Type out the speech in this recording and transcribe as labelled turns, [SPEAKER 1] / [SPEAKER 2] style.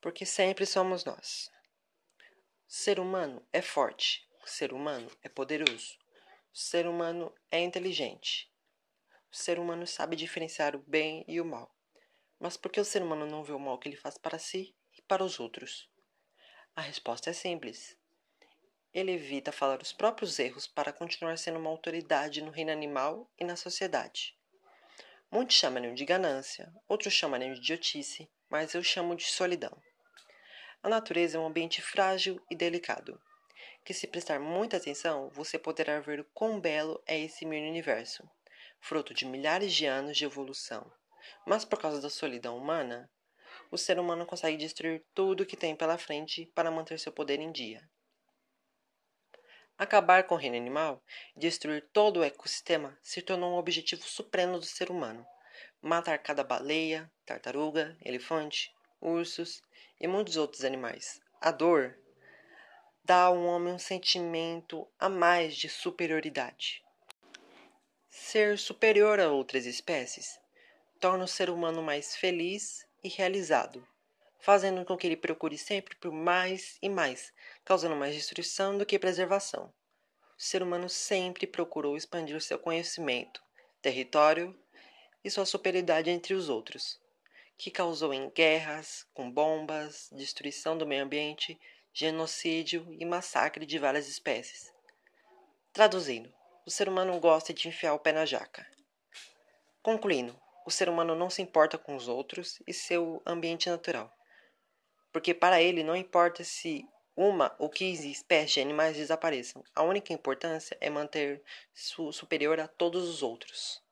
[SPEAKER 1] porque sempre somos nós. O ser humano é forte, o ser humano é poderoso, o ser humano é inteligente, o ser humano sabe diferenciar o bem e o mal. Mas por que o ser humano não vê o mal que ele faz para si e para os outros? A resposta é simples. Ele evita falar os próprios erros para continuar sendo uma autoridade no reino animal e na sociedade. Muitos chamam de ganância, outros chamam de idiotice, mas eu chamo de solidão. A natureza é um ambiente frágil e delicado, que se prestar muita atenção, você poderá ver quão belo é esse mini universo, fruto de milhares de anos de evolução. Mas por causa da solidão humana, o ser humano consegue destruir tudo que tem pela frente para manter seu poder em dia. Acabar com o reino animal destruir todo o ecossistema se tornou um objetivo supremo do ser humano. Matar cada baleia, tartaruga, elefante, ursos e muitos outros animais. A dor dá ao homem um sentimento a mais de superioridade. Ser superior a outras espécies torna o ser humano mais feliz e realizado, fazendo com que ele procure sempre por mais e mais, causando mais destruição do que preservação. O ser humano sempre procurou expandir seu conhecimento, território e sua superioridade entre os outros que causou em guerras, com bombas, destruição do meio ambiente, genocídio e massacre de várias espécies. Traduzindo, o ser humano gosta de enfiar o pé na jaca. Concluindo, o ser humano não se importa com os outros e seu ambiente natural, porque para ele não importa se uma ou 15 espécies de animais desapareçam. A única importância é manter superior a todos os outros.